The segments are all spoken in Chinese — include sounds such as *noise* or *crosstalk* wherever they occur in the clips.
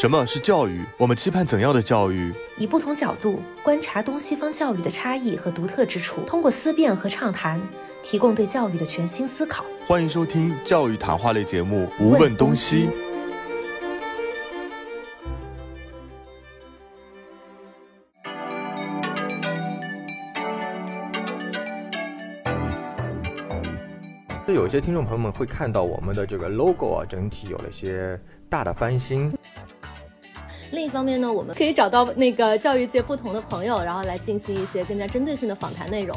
什么是教育？我们期盼怎样的教育？以不同角度观察东西方教育的差异和独特之处，通过思辨和畅谈，提供对教育的全新思考。欢迎收听教育谈话类节目《无问东西》。就有一些听众朋友们会看到我们的这个 logo 啊，整体有了一些大的翻新。另一方面呢，我们可以找到那个教育界不同的朋友，然后来进行一些更加针对性的访谈内容。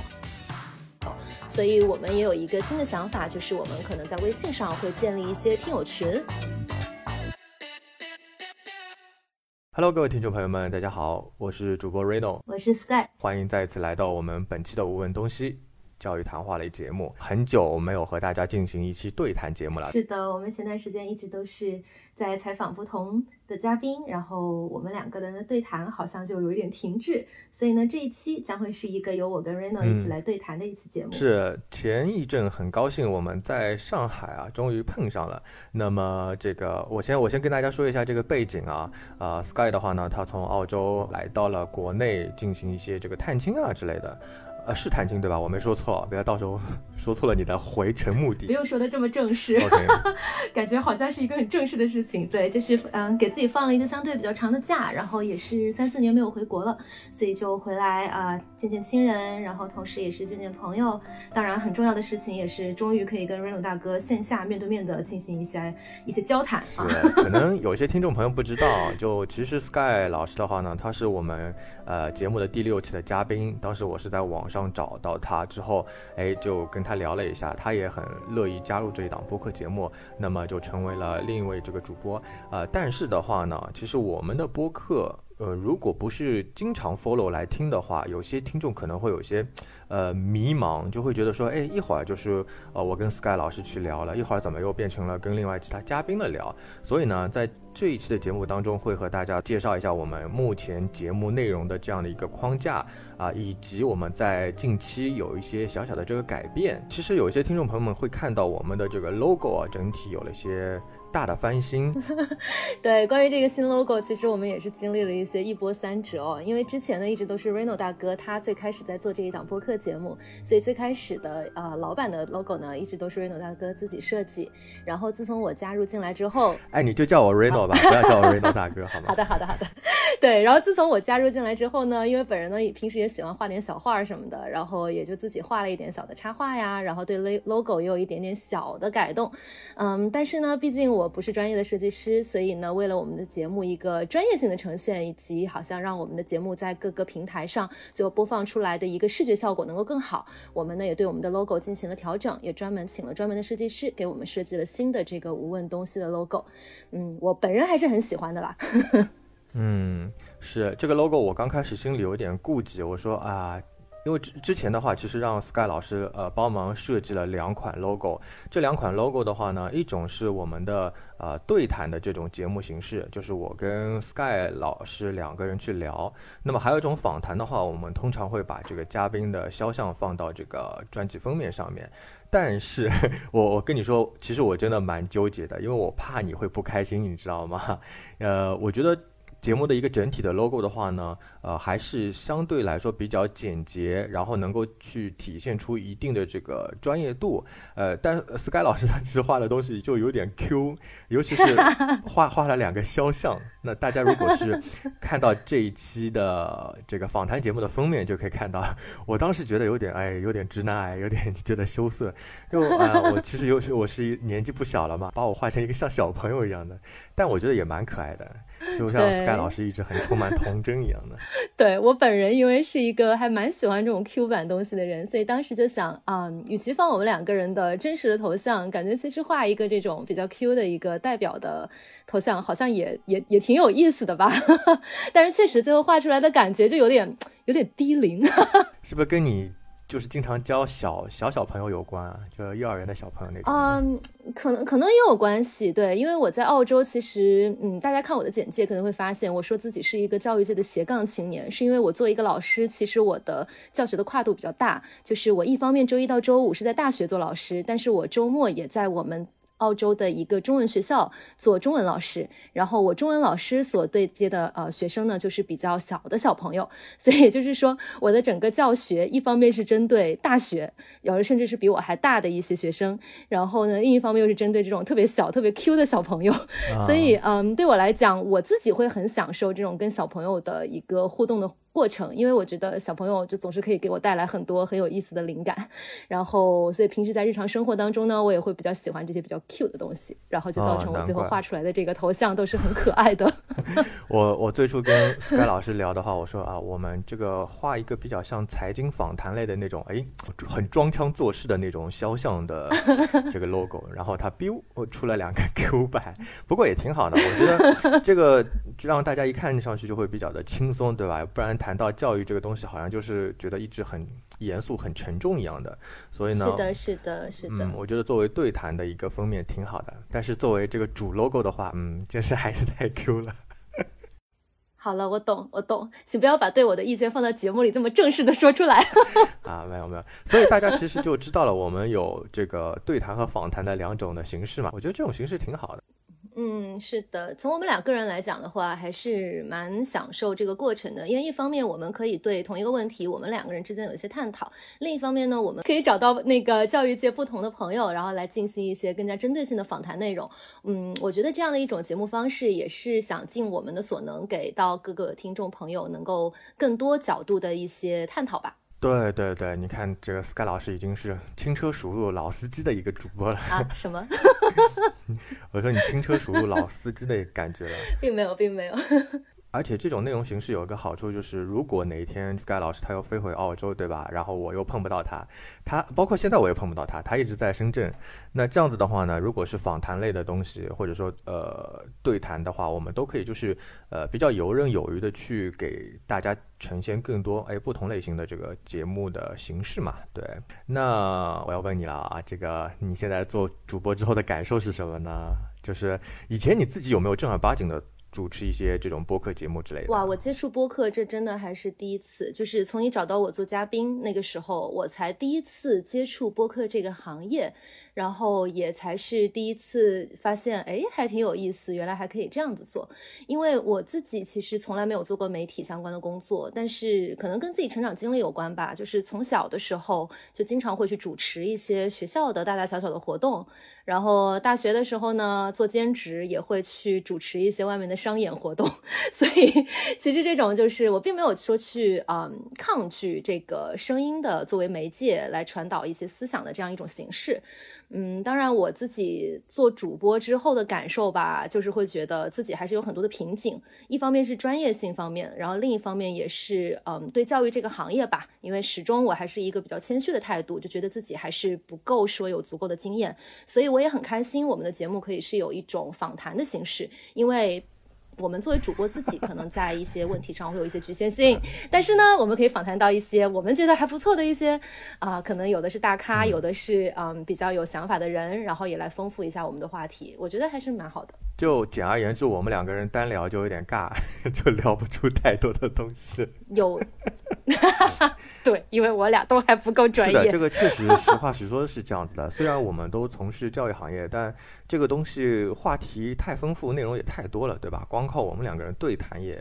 所以我们也有一个新的想法，就是我们可能在微信上会建立一些听友群。Hello，各位听众朋友们，大家好，我是主播 Reno，我是 Sky，欢迎再次来到我们本期的无问东西。教育谈话类节目，很久没有和大家进行一期对谈节目了。是的，我们前段时间一直都是在采访不同的嘉宾，然后我们两个人的对谈好像就有一点停滞，所以呢，这一期将会是一个由我跟 Reno 一起来对谈的一期节目。是前一阵很高兴我们在上海啊，终于碰上了。那么这个我先我先跟大家说一下这个背景啊，啊，Sky 的话呢，他从澳洲来到了国内进行一些这个探亲啊之类的。呃，是探亲对吧？我没说错，不要到时候 *laughs* 说错了你的回程目的。不用说的这么正式，*laughs* 感觉好像是一个很正式的事情。对，就是嗯，给自己放了一个相对比较长的假，然后也是三四年没有回国了，所以就回来啊见见亲人，然后同时也是见见朋友。当然，很重要的事情也是终于可以跟 Reno 大哥线下面对面的进行一些一些交谈。是，可能有些听众朋友不知道，就其实 Sky 老师的话呢，他是我们呃节目的第六期的嘉宾，当时我是在网。上找到他之后，哎，就跟他聊了一下，他也很乐意加入这一档播客节目，那么就成为了另一位这个主播。呃，但是的话呢，其实我们的播客。呃，如果不是经常 follow 来听的话，有些听众可能会有些，呃，迷茫，就会觉得说，哎，一会儿就是呃，我跟 Sky 老师去聊了，一会儿怎么又变成了跟另外其他嘉宾的聊？所以呢，在这一期的节目当中，会和大家介绍一下我们目前节目内容的这样的一个框架啊，以及我们在近期有一些小小的这个改变。其实有一些听众朋友们会看到我们的这个 logo 啊，整体有了一些。大的翻新，*laughs* 对，关于这个新 logo，其实我们也是经历了一些一波三折哦。因为之前呢，一直都是 Reno 大哥他最开始在做这一档播客节目，所以最开始的呃老板的 logo 呢，一直都是 Reno 大哥自己设计。然后自从我加入进来之后，*laughs* 哎，你就叫我 Reno 吧，不要叫我 Reno *laughs* 大哥，好吗？好的，好的，好的。对，然后自从我加入进来之后呢，因为本人呢平时也喜欢画点小画什么的，然后也就自己画了一点小的插画呀，然后对 logo 也有一点点小的改动。嗯，但是呢，毕竟我。我不是专业的设计师，所以呢，为了我们的节目一个专业性的呈现，以及好像让我们的节目在各个平台上最后播放出来的一个视觉效果能够更好，我们呢也对我们的 logo 进行了调整，也专门请了专门的设计师给我们设计了新的这个无问东西的 logo。嗯，我本人还是很喜欢的啦。*laughs* 嗯，是这个 logo，我刚开始心里有点顾忌，我说啊。因为之之前的话，其实让 Sky 老师呃帮忙设计了两款 logo。这两款 logo 的话呢，一种是我们的呃对谈的这种节目形式，就是我跟 Sky 老师两个人去聊。那么还有一种访谈的话，我们通常会把这个嘉宾的肖像放到这个专辑封面上面。但是我我跟你说，其实我真的蛮纠结的，因为我怕你会不开心，你知道吗？*laughs* 呃，我觉得。节目的一个整体的 logo 的话呢，呃，还是相对来说比较简洁，然后能够去体现出一定的这个专业度。呃，但 Sky 老师他其实画的东西就有点 Q，尤其是 *laughs* 画画了两个肖像。那大家如果是看到这一期的这个访谈节目的封面，就可以看到，*laughs* 我当时觉得有点哎，有点直男癌，有点觉得羞涩。就啊，我其实有时我是年纪不小了嘛，把我画成一个像小朋友一样的，但我觉得也蛮可爱的。就像 Sky 老师一直很充满童真一样的。*laughs* 对我本人，因为是一个还蛮喜欢这种 Q 版东西的人，所以当时就想啊，与其放我们两个人的真实的头像，感觉其实画一个这种比较 Q 的一个代表的头像，好像也也也挺有意思的吧。*laughs* 但是确实最后画出来的感觉就有点有点低龄，*laughs* 是不是跟你？就是经常教小小小朋友有关啊，就幼儿园的小朋友那种。嗯，可能可能也有关系，对，因为我在澳洲，其实嗯，大家看我的简介可能会发现，我说自己是一个教育界的斜杠青年，是因为我做一个老师，其实我的教学的跨度比较大，就是我一方面周一到周五是在大学做老师，但是我周末也在我们。澳洲的一个中文学校做中文老师，然后我中文老师所对接的呃学生呢，就是比较小的小朋友，所以也就是说，我的整个教学一方面是针对大学，有的甚至是比我还大的一些学生，然后呢，另一方面又是针对这种特别小、特别 Q 的小朋友，所以嗯，对我来讲，我自己会很享受这种跟小朋友的一个互动的。过程，因为我觉得小朋友就总是可以给我带来很多很有意思的灵感，然后所以平时在日常生活当中呢，我也会比较喜欢这些比较 cute 的东西，然后就造成我最后画出来的这个头像都是很可爱的。*laughs* 我我最初跟 Sky 老师聊的话，我说啊，我们这个画一个比较像财经访谈类的那种，哎，很装腔作势的那种肖像的 *laughs* 这个 logo，然后他 biu 出了两个 *laughs* Q 版，不过也挺好的，我觉得这个让大家一看上去就会比较的轻松，对吧？不然。谈到教育这个东西，好像就是觉得一直很严肃、很沉重一样的，所以呢，是的，是的，是的。嗯，我觉得作为对谈的一个封面挺好的，但是作为这个主 logo 的话，嗯，就是还是太 Q 了。*laughs* 好了，我懂，我懂，请不要把对我的意见放在节目里这么正式的说出来。*laughs* 啊，没有没有，所以大家其实就知道了，我们有这个对谈和访谈的两种的形式嘛。我觉得这种形式挺好的。嗯，是的，从我们俩个人来讲的话，还是蛮享受这个过程的。因为一方面我们可以对同一个问题，我们两个人之间有一些探讨；另一方面呢，我们可以找到那个教育界不同的朋友，然后来进行一些更加针对性的访谈内容。嗯，我觉得这样的一种节目方式，也是想尽我们的所能，给到各个听众朋友能够更多角度的一些探讨吧。对对对，你看这个 Sky 老师已经是轻车熟路老司机的一个主播了啊？什么？*laughs* 我说你轻车熟路老司机的感觉了，*laughs* 并没有，并没有。而且这种内容形式有一个好处，就是如果哪一天 Sky 老师他又飞回澳洲，对吧？然后我又碰不到他，他包括现在我也碰不到他，他一直在深圳。那这样子的话呢，如果是访谈类的东西，或者说呃对谈的话，我们都可以就是呃比较游刃有余的去给大家呈现更多哎不同类型的这个节目的形式嘛。对，那我要问你了啊，这个你现在做主播之后的感受是什么呢？就是以前你自己有没有正儿八经的？主持一些这种播客节目之类的。哇，我接触播客这真的还是第一次，就是从你找到我做嘉宾那个时候，我才第一次接触播客这个行业。然后也才是第一次发现，哎，还挺有意思，原来还可以这样子做。因为我自己其实从来没有做过媒体相关的工作，但是可能跟自己成长经历有关吧。就是从小的时候就经常会去主持一些学校的大大小小的活动，然后大学的时候呢做兼职也会去主持一些外面的商演活动。*laughs* 所以其实这种就是我并没有说去嗯抗拒这个声音的作为媒介来传导一些思想的这样一种形式。嗯，当然我自己做主播之后的感受吧，就是会觉得自己还是有很多的瓶颈。一方面是专业性方面，然后另一方面也是嗯对教育这个行业吧，因为始终我还是一个比较谦虚的态度，就觉得自己还是不够说有足够的经验。所以我也很开心，我们的节目可以是有一种访谈的形式，因为。我们作为主播自己，可能在一些问题上会有一些局限性，但是呢，我们可以访谈到一些我们觉得还不错的一些啊，可能有的是大咖，有的是嗯比较有想法的人，然后也来丰富一下我们的话题，我觉得还是蛮好的。就简而言之，我们两个人单聊就有点尬，*laughs* 就聊不出太多的东西。有，*laughs* 对，因为我俩都还不够专业。是的，这个确实实话实说是这样子的。虽然我们都从事教育行业，但这个东西话题太丰富，内容也太多了，对吧？光靠我们两个人对谈也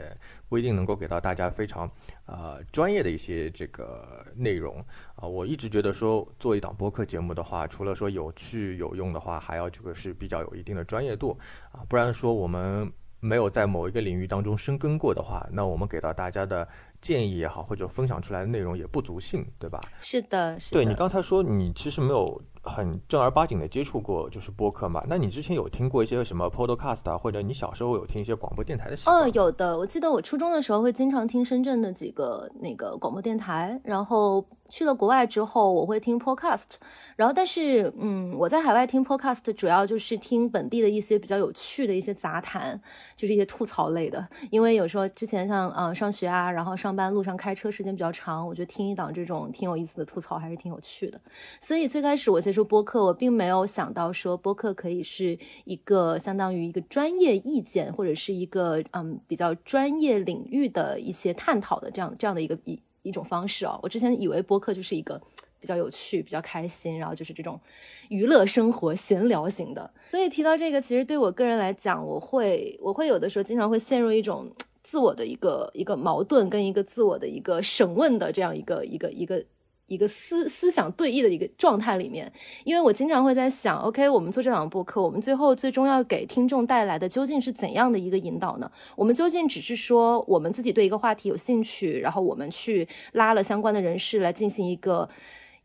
不一定能够给到大家非常呃专业的一些这个内容啊。我一直觉得说做一档播客节目的话，除了说有趣有用的话，还要这个是比较有一定的专业度啊。不然说我们没有在某一个领域当中深耕过的话，那我们给到大家的建议也好，或者分享出来的内容也不足信，对吧？是的，是的。对你刚才说你其实没有。很正儿八经的接触过就是播客嘛？那你之前有听过一些什么 podcast 啊，或者你小时候有听一些广播电台的？哦，有的。我记得我初中的时候会经常听深圳的几个那个广播电台，然后去了国外之后我会听 podcast，然后但是嗯，我在海外听 podcast 主要就是听本地的一些比较有趣的一些杂谈，就是一些吐槽类的。因为有时候之前像嗯上学啊，然后上班路上开车时间比较长，我觉得听一档这种挺有意思的吐槽还是挺有趣的。所以最开始我。接触播客，我并没有想到说播客可以是一个相当于一个专业意见或者是一个嗯比较专业领域的一些探讨的这样这样的一个一一种方式哦。我之前以为播客就是一个比较有趣，比较开心，然后就是这种娱乐生活、闲聊型的。所以提到这个，其实对我个人来讲，我会我会有的时候经常会陷入一种自我的一个一个矛盾，跟一个自我的一个审问的这样一个一个一个。一个思思想对弈的一个状态里面，因为我经常会在想，OK，我们做这档播客，我们最后最终要给听众带来的究竟是怎样的一个引导呢？我们究竟只是说我们自己对一个话题有兴趣，然后我们去拉了相关的人士来进行一个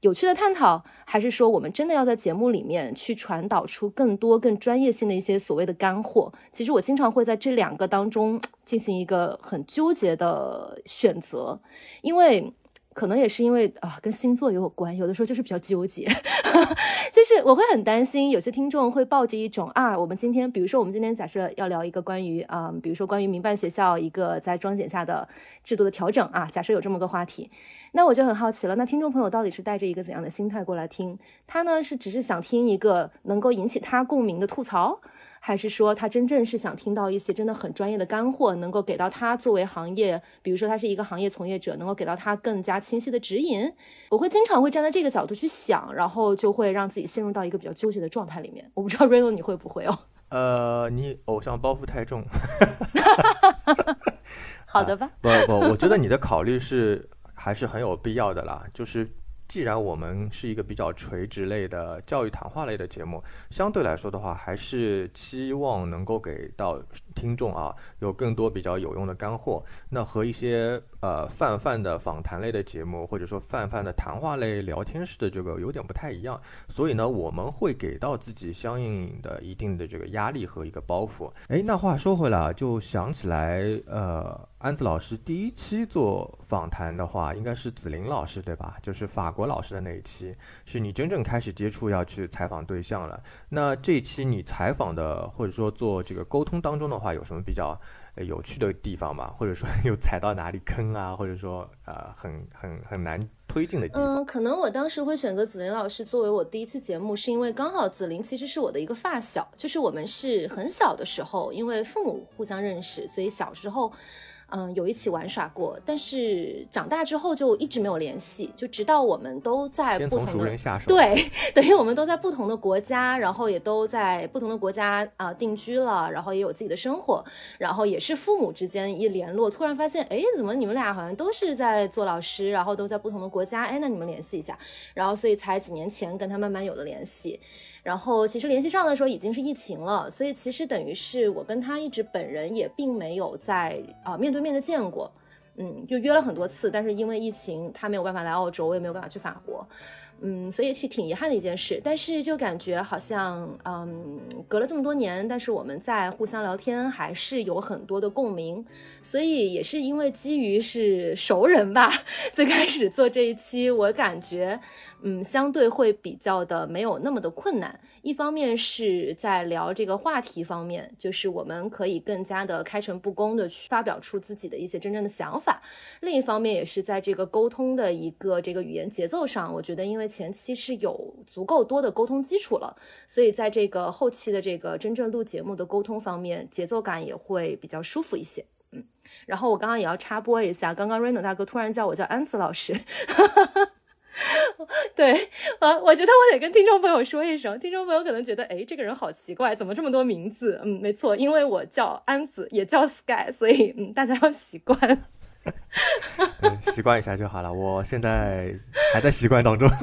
有趣的探讨，还是说我们真的要在节目里面去传导出更多更专业性的一些所谓的干货？其实我经常会在这两个当中进行一个很纠结的选择，因为。可能也是因为啊，跟星座也有关，有的时候就是比较纠结，*laughs* 就是我会很担心，有些听众会抱着一种啊，我们今天，比如说我们今天假设要聊一个关于啊，比如说关于民办学校一个在装检下的制度的调整啊，假设有这么个话题，那我就很好奇了，那听众朋友到底是带着一个怎样的心态过来听？他呢是只是想听一个能够引起他共鸣的吐槽？还是说他真正是想听到一些真的很专业的干货，能够给到他作为行业，比如说他是一个行业从业者，能够给到他更加清晰的指引。我会经常会站在这个角度去想，然后就会让自己陷入到一个比较纠结的状态里面。我不知道 Reno 你会不会哦？呃，你偶像包袱太重。*laughs* 好的吧？不不，我觉得你的考虑是还是很有必要的啦，就是。既然我们是一个比较垂直类的教育谈话类的节目，相对来说的话，还是期望能够给到听众啊有更多比较有用的干货。那和一些呃泛泛的访谈类的节目，或者说泛泛的谈话类聊天式的这个有点不太一样。所以呢，我们会给到自己相应的一定的这个压力和一个包袱。哎，那话说回来啊，就想起来呃。安子老师第一期做访谈的话，应该是子林老师对吧？就是法国老师的那一期，是你真正开始接触要去采访对象了。那这一期你采访的或者说做这个沟通当中的话，有什么比较有趣的地方吗？或者说有踩到哪里坑啊？或者说呃很很很难推进的地方？嗯，可能我当时会选择子林老师作为我第一期节目，是因为刚好子林其实是我的一个发小，就是我们是很小的时候，因为父母互相认识，所以小时候。嗯，有一起玩耍过，但是长大之后就一直没有联系，就直到我们都在不同的对，等于我们都在不同的国家，然后也都在不同的国家啊定居了，然后也有自己的生活，然后也是父母之间一联络，突然发现，哎，怎么你们俩好像都是在做老师，然后都在不同的国家，哎，那你们联系一下，然后所以才几年前跟他慢慢有了联系。然后其实联系上的时候已经是疫情了，所以其实等于是我跟他一直本人也并没有在啊面对面的见过，嗯，就约了很多次，但是因为疫情他没有办法来澳洲，我也没有办法去法国。嗯，所以是挺遗憾的一件事，但是就感觉好像，嗯，隔了这么多年，但是我们在互相聊天还是有很多的共鸣，所以也是因为基于是熟人吧，*laughs* 最开始做这一期，我感觉，嗯，相对会比较的没有那么的困难。一方面是在聊这个话题方面，就是我们可以更加的开诚布公的去发表出自己的一些真正的想法；另一方面也是在这个沟通的一个这个语言节奏上，我觉得因为前期是有足够多的沟通基础了，所以在这个后期的这个真正录节目的沟通方面，节奏感也会比较舒服一些。嗯，然后我刚刚也要插播一下，刚刚 Reno 大哥突然叫我叫安子老师。哈哈哈 *laughs* 对，呃，我觉得我得跟听众朋友说一声，听众朋友可能觉得，哎，这个人好奇怪，怎么这么多名字？嗯，没错，因为我叫安子，也叫 Sky，所以嗯，大家要习惯，习惯一下就好了。我现在还在习惯当中。*laughs*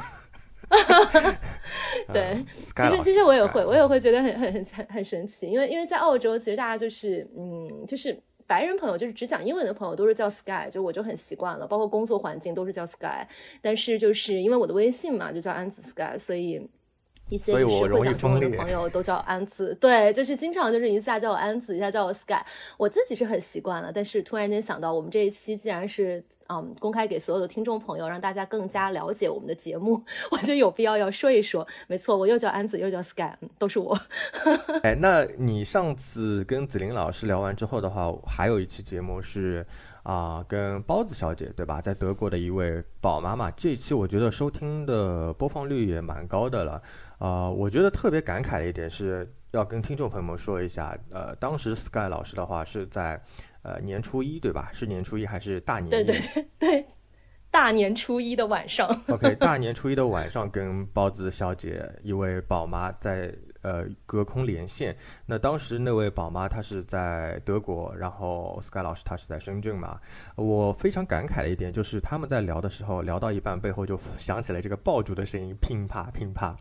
*laughs* 对，其实其实我也会，我也会觉得很很很很很神奇，因为因为在澳洲，其实大家就是嗯，就是。白人朋友就是只讲英文的朋友都是叫 Sky，就我就很习惯了，包括工作环境都是叫 Sky，但是就是因为我的微信嘛，就叫安子 Sky，所以。一些是会讲中文的朋友都叫安子，*laughs* 对，就是经常就是一下叫我安子，一下叫我 Sky，我自己是很习惯了。但是突然间想到，我们这一期既然是嗯公开给所有的听众朋友，让大家更加了解我们的节目，我觉得有必要要说一说。没错，我又叫安子，又叫 Sky，都是我。*laughs* 哎，那你上次跟子林老师聊完之后的话，还有一期节目是。啊，跟包子小姐对吧，在德国的一位宝妈妈，这一期我觉得收听的播放率也蛮高的了。啊，我觉得特别感慨的一点是要跟听众朋友们说一下，呃，当时 Sky 老师的话是在呃年初一对吧？是年初一还是大年？对对对对，大大年初一的晚上。*laughs* OK，大年初一的晚上 *laughs* 跟包子小姐一位宝妈在呃隔空连线。那当时那位宝妈她是在德国，然后 Sky 老师他是在深圳嘛。我非常感慨的一点就是他们在聊的时候，聊到一半背后就响起了这个爆竹的声音，乒啪乒啪。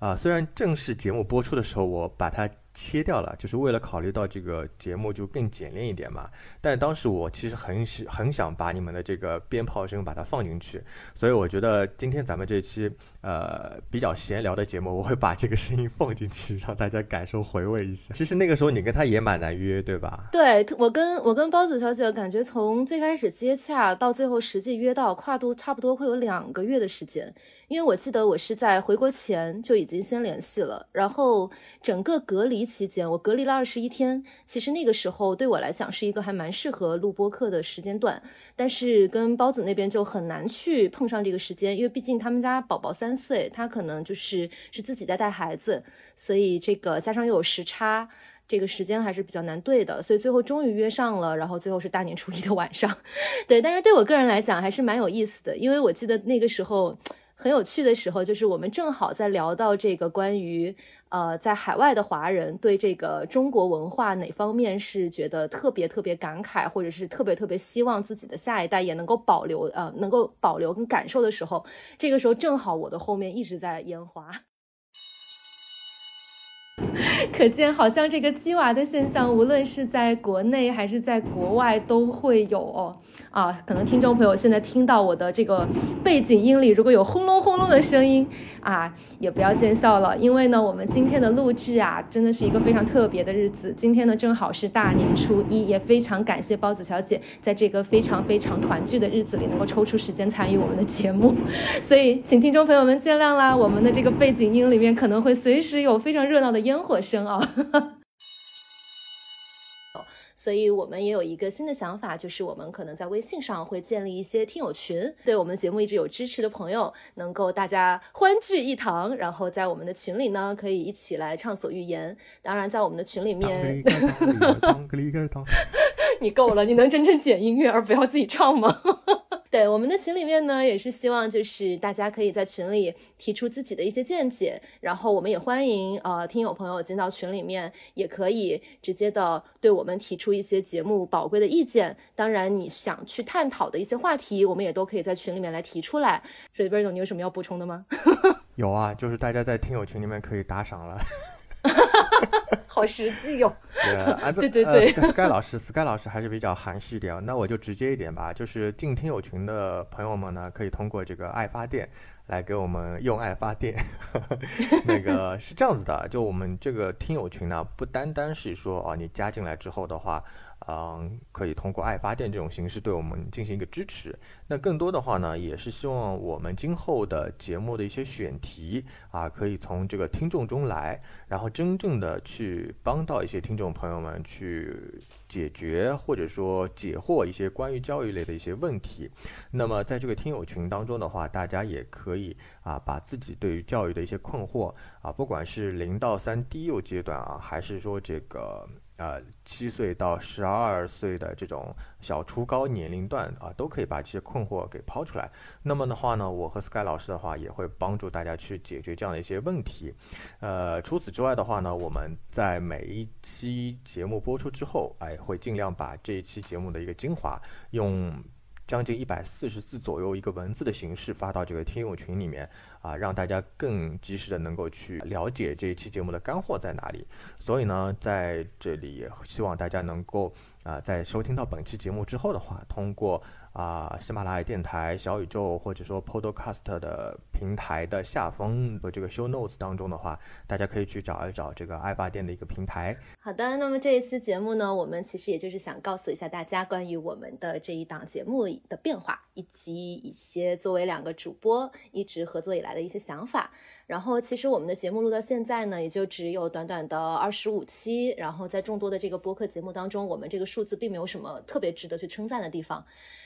啊，虽然正式节目播出的时候我把它。切掉了，就是为了考虑到这个节目就更简练一点嘛。但当时我其实很喜很想把你们的这个鞭炮声把它放进去，所以我觉得今天咱们这期呃比较闲聊的节目，我会把这个声音放进去，让大家感受回味一下。*laughs* 其实那个时候你跟他也蛮难约，对吧？对我跟我跟包子小姐感觉从最开始接洽到最后实际约到，跨度差不多会有两个月的时间。因为我记得我是在回国前就已经先联系了，然后整个隔离期间，我隔离了二十一天。其实那个时候对我来讲是一个还蛮适合录播课的时间段，但是跟包子那边就很难去碰上这个时间，因为毕竟他们家宝宝三岁，他可能就是是自己在带孩子，所以这个加上又有时差，这个时间还是比较难对的。所以最后终于约上了，然后最后是大年初一的晚上，*laughs* 对。但是对我个人来讲还是蛮有意思的，因为我记得那个时候。很有趣的时候，就是我们正好在聊到这个关于呃，在海外的华人对这个中国文化哪方面是觉得特别特别感慨，或者是特别特别希望自己的下一代也能够保留呃，能够保留跟感受的时候，这个时候正好我的后面一直在烟花，*laughs* 可见好像这个鸡娃的现象，无论是在国内还是在国外都会有哦。啊，可能听众朋友现在听到我的这个背景音里如果有轰隆轰隆的声音啊，也不要见笑了，因为呢，我们今天的录制啊，真的是一个非常特别的日子。今天呢，正好是大年初一，也非常感谢包子小姐在这个非常非常团聚的日子里能够抽出时间参与我们的节目，*laughs* 所以请听众朋友们见谅啦，我们的这个背景音里面可能会随时有非常热闹的烟火声啊。*laughs* 所以我们也有一个新的想法，就是我们可能在微信上会建立一些听友群，对我们节目一直有支持的朋友，能够大家欢聚一堂，然后在我们的群里呢，可以一起来畅所欲言。当然，在我们的群里面，你够了，你能真正剪音乐而不要自己唱吗？对我们的群里面呢，也是希望就是大家可以在群里提出自己的一些见解，然后我们也欢迎呃听友朋友进到群里面，也可以直接的对我们提出一些节目宝贵的意见。当然，你想去探讨的一些话题，我们也都可以在群里面来提出来。水杯总，你有什么要补充的吗？*laughs* 有啊，就是大家在听友群里面可以打赏了。*laughs* 好实际 *laughs* 哟！对对对，Sky 老师，Sky 老师还是比较含蓄一点，那我就直接一点吧。就是进听友群的朋友们呢，可以通过这个爱发电来给我们用爱发电。*laughs* 那个是这样子的，就我们这个听友群呢，不单单是说啊，你加进来之后的话。嗯，可以通过爱发电这种形式对我们进行一个支持。那更多的话呢，也是希望我们今后的节目的一些选题啊，可以从这个听众中来，然后真正的去帮到一些听众朋友们去解决或者说解惑一些关于教育类的一些问题。那么在这个听友群当中的话，大家也可以啊，把自己对于教育的一些困惑啊，不管是零到三低幼阶段啊，还是说这个。呃，七岁到十二岁的这种小初高年龄段啊，都可以把这些困惑给抛出来。那么的话呢，我和 Sky 老师的话也会帮助大家去解决这样的一些问题。呃，除此之外的话呢，我们在每一期节目播出之后，哎，会尽量把这一期节目的一个精华用。将近一百四十字左右一个文字的形式发到这个听友群里面啊，让大家更及时的能够去了解这一期节目的干货在哪里。所以呢，在这里也希望大家能够啊，在收听到本期节目之后的话，通过。啊，喜马拉雅电台、小宇宙或者说 Podcast 的平台的下方的这个 Show Notes 当中的话，大家可以去找一找这个爱发电的一个平台。好的，那么这一期节目呢，我们其实也就是想告诉一下大家关于我们的这一档节目的变化，以及一些作为两个主播一直合作以来的一些想法。然后，其实我们的节目录到现在呢，也就只有短短的二十五期。然后，在众多的这个播客节目当中，我们这个数字并没有什么特别值得去称赞的地方。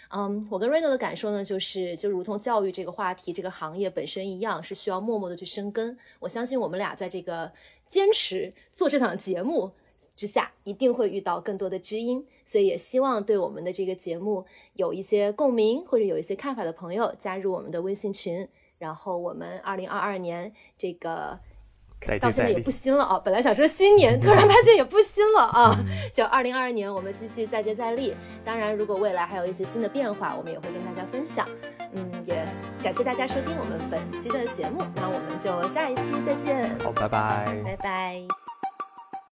嗯，我跟 Reno 的感受呢，就是就如同教育这个话题、这个行业本身一样，是需要默默的去生根。我相信我们俩在这个坚持做这档节目。之下，一定会遇到更多的知音。所以也希望对我们的这个节目有一些共鸣或者有一些看法的朋友加入我们的微信群。然后我们二零二二年这个。到现在也不新了啊！本来想说新年，突然发现也不新了啊！就二零二二年，我们继续再接再厉。当然，如果未来还有一些新的变化，我们也会跟大家分享。嗯，也感谢大家收听我们本期的节目，那我们就下一期再见。好，拜拜，拜拜。